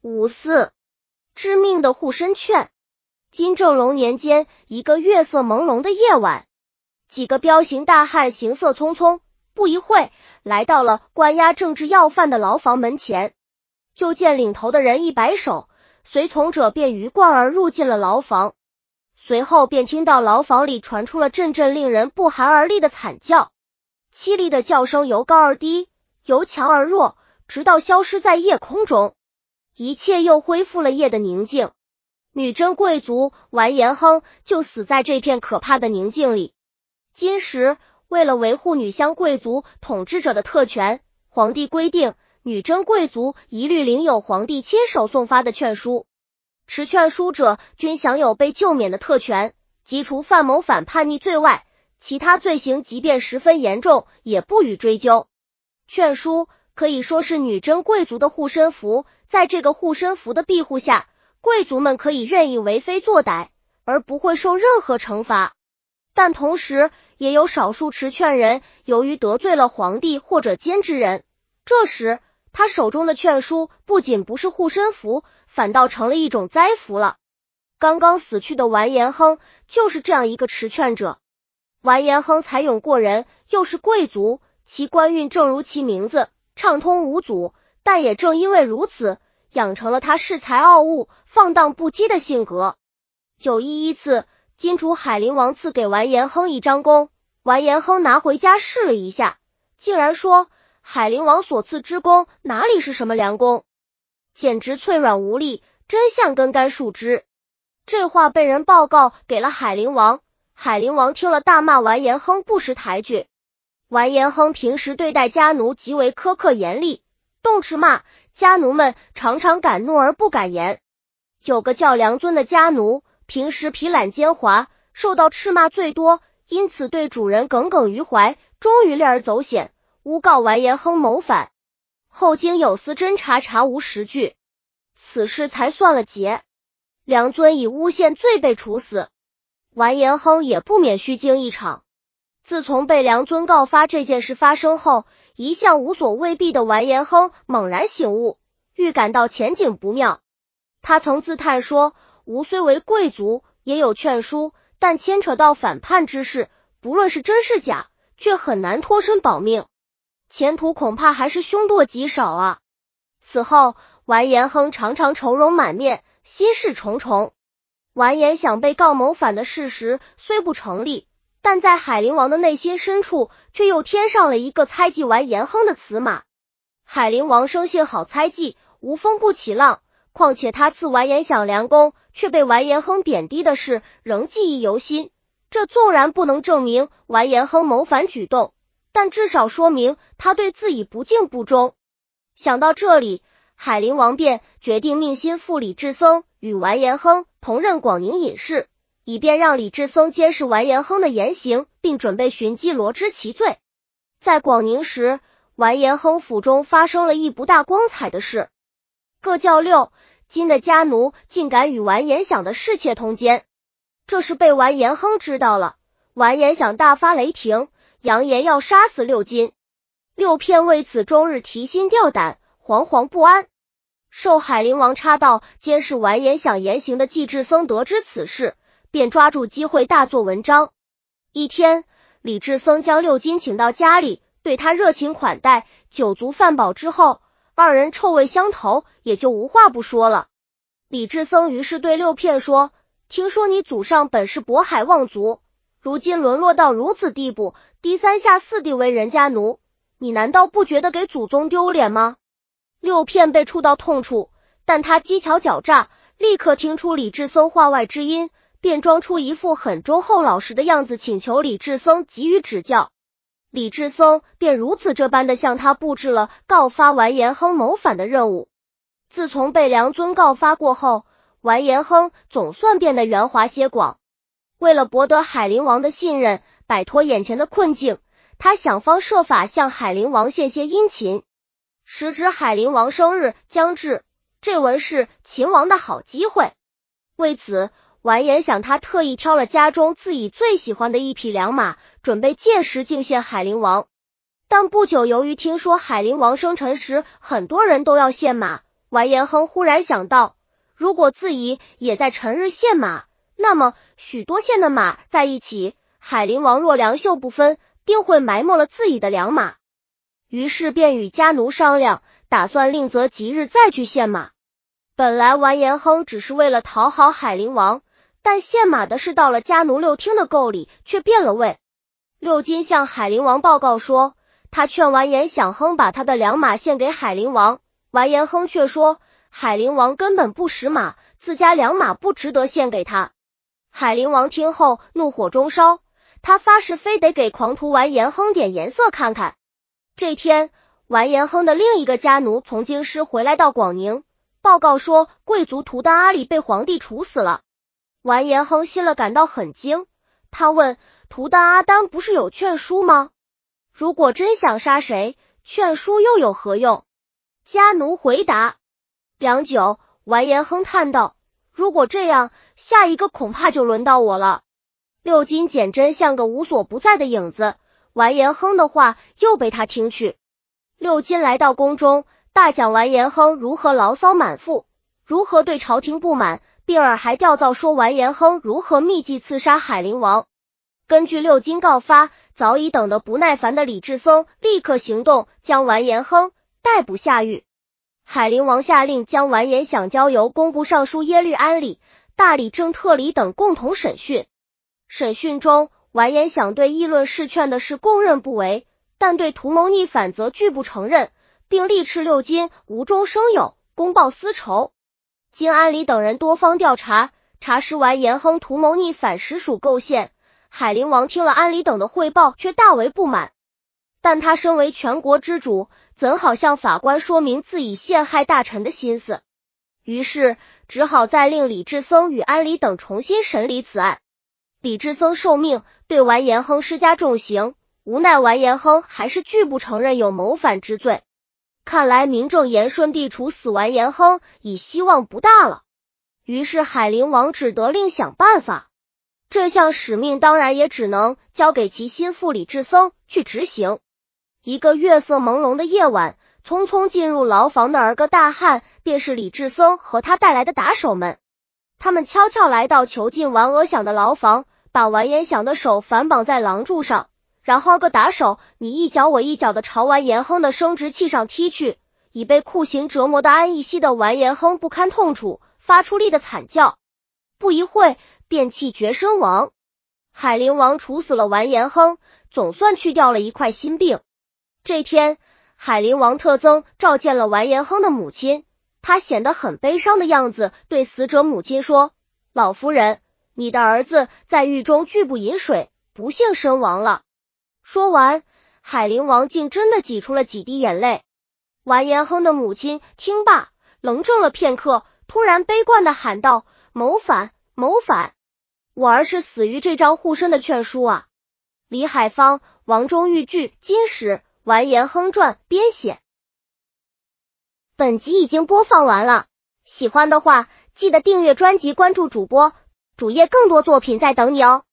五四，致命的护身券。金正龙年间，一个月色朦胧的夜晚，几个彪形大汉行色匆匆，不一会来到了关押政治要犯的牢房门前。就见领头的人一摆手，随从者便鱼贯而入进了牢房。随后便听到牢房里传出了阵阵令人不寒而栗的惨叫，凄厉的叫声由高而低，由强而弱，直到消失在夜空中。一切又恢复了夜的宁静，女真贵族完颜亨就死在这片可怕的宁静里。今时为了维护女乡贵族统治者的特权，皇帝规定女真贵族一律领有皇帝亲手送发的劝书，持劝书者均享有被救免的特权，即除犯谋反叛逆罪外，其他罪行即便十分严重也不予追究。劝书可以说是女真贵族的护身符。在这个护身符的庇护下，贵族们可以任意为非作歹，而不会受任何惩罚。但同时，也有少数持劝人由于得罪了皇帝或者监之人，这时他手中的劝书不仅不是护身符，反倒成了一种灾符了。刚刚死去的完颜亨就是这样一个持劝者。完颜亨才勇过人，又是贵族，其官运正如其名字，畅通无阻。但也正因为如此，养成了他恃才傲物、放荡不羁的性格。有一一次，金主海陵王赐给完颜亨一张弓，完颜亨拿回家试了一下，竟然说海陵王所赐之弓哪里是什么良弓，简直脆软无力，真像根干树枝。这话被人报告给了海陵王，海陵王听了大骂完颜亨不识抬举。完颜亨平时对待家奴极为苛刻严厉。动斥骂家奴们，常常敢怒而不敢言。有个叫梁尊的家奴，平时皮懒奸猾，受到斥骂最多，因此对主人耿耿于怀，终于铤而走险，诬告完颜亨谋反。后经有司侦查，查无实据，此事才算了结。梁尊以诬陷罪被处死，完颜亨也不免虚惊一场。自从被梁尊告发这件事发生后，一向无所畏惧的完颜亨猛然醒悟，预感到前景不妙。他曾自叹说：“吾虽为贵族，也有劝书，但牵扯到反叛之事，不论是真是假，却很难脱身保命，前途恐怕还是凶多吉少啊。”此后，完颜亨常常愁容满面，心事重重。完颜想被告谋反的事实虽不成立。但在海陵王的内心深处，却又添上了一个猜忌完颜亨的词码。海陵王生性好猜忌，无风不起浪。况且他赐完颜想良弓，却被完颜亨贬低的事，仍记忆犹新。这纵然不能证明完颜亨谋反举动，但至少说明他对自己不敬不忠。想到这里，海陵王便决定命心腹李志僧与完颜亨同任广宁隐士。以便让李智僧监视完颜亨的言行，并准备寻机罗织其罪。在广宁时，完颜亨府中发生了一不大光彩的事。各教六金的家奴竟敢与完颜想的侍妾通奸，这是被完颜亨知道了。完颜想大发雷霆，扬言要杀死六金。六片为此终日提心吊胆，惶惶不安。受海陵王插道监视完颜想言行的季志僧得知此事。便抓住机会大做文章。一天，李志僧将六金请到家里，对他热情款待，酒足饭饱之后，二人臭味相投，也就无话不说了。李志僧于是对六片说：“听说你祖上本是渤海望族，如今沦落到如此地步，低三下四地为人家奴，你难道不觉得给祖宗丢脸吗？”六片被触到痛处，但他机巧狡诈，立刻听出李志僧话外之音。便装出一副很忠厚老实的样子，请求李智僧给予指教。李智僧便如此这般的向他布置了告发完颜亨谋反的任务。自从被梁尊告发过后，完颜亨总算变得圆滑些广。为了博得海陵王的信任，摆脱眼前的困境，他想方设法向海陵王献些殷勤。时值海陵王生日将至，这文是秦王的好机会。为此。完颜想，他特意挑了家中自己最喜欢的一匹良马，准备届时敬献海陵王。但不久，由于听说海陵王生辰时很多人都要献马，完颜亨忽然想到，如果自己也在辰日献马，那么许多县的马在一起，海陵王若良莠不分，定会埋没了自己的良马。于是便与家奴商量，打算另择吉日再去献马。本来完颜亨只是为了讨好海陵王，但献马的事到了家奴六听的够里，却变了味。六金向海陵王报告说，他劝完颜想亨把他的良马献给海陵王，完颜亨却说海陵王根本不识马，自家良马不值得献给他。海陵王听后怒火中烧，他发誓非得给狂徒完颜亨点颜色看看。这天，完颜亨的另一个家奴从京师回来到广宁，报告说贵族图丹阿里被皇帝处死了。完颜亨心了，感到很惊。他问图丹阿丹不是有劝书吗？如果真想杀谁，劝书又有何用？家奴回答。良久，完颜亨叹道：“如果这样，下一个恐怕就轮到我了。”六金简真像个无所不在的影子。完颜亨的话又被他听去。六金来到宫中，大讲完颜亨如何牢骚满腹，如何对朝廷不满，并而还调造说完颜亨如何密计刺杀海陵王。根据六金告发，早已等得不耐烦的李志松立刻行动，将完颜亨逮捕下狱。海陵王下令将完颜想交由工部尚书耶律安礼、大理正特礼等共同审讯。审讯中。完颜想对议论事劝的事供认不为，但对图谋逆反则拒不承认，并力斥六金无中生有，公报私仇。经安里等人多方调查，查实完颜亨图谋逆反，实属构陷。海陵王听了安里等的汇报，却大为不满。但他身为全国之主，怎好向法官说明自己陷害大臣的心思？于是只好再令李志僧与安里等重新审理此案。李志僧受命对完颜亨施加重刑，无奈完颜亨还是拒不承认有谋反之罪。看来名正言顺地处死完颜亨已希望不大了。于是海陵王只得另想办法。这项使命当然也只能交给其心腹李志僧去执行。一个月色朦胧的夜晚，匆匆进入牢房的儿个大汉，便是李志僧和他带来的打手们。他们悄悄来到囚禁完额响的牢房，把完颜响的手反绑在廊柱上，然后个打手你一脚我一脚的朝完颜亨的生殖器上踢去。已被酷刑折磨的安逸息的完颜亨不堪痛楚，发出力的惨叫，不一会便气绝身亡。海陵王处死了完颜亨，总算去掉了一块心病。这天，海陵王特增召见了完颜亨的母亲。他显得很悲伤的样子，对死者母亲说：“老夫人，你的儿子在狱中拒不饮水，不幸身亡了。”说完，海陵王竟真的挤出了几滴眼泪。完颜亨的母亲听罢，愣怔了片刻，突然悲观的喊道：“谋反，谋反！我儿是死于这张护身的劝书啊！”李海芳《王中玉剧金史完颜亨传》编写。本集已经播放完了，喜欢的话记得订阅专辑，关注主播，主页更多作品在等你哦。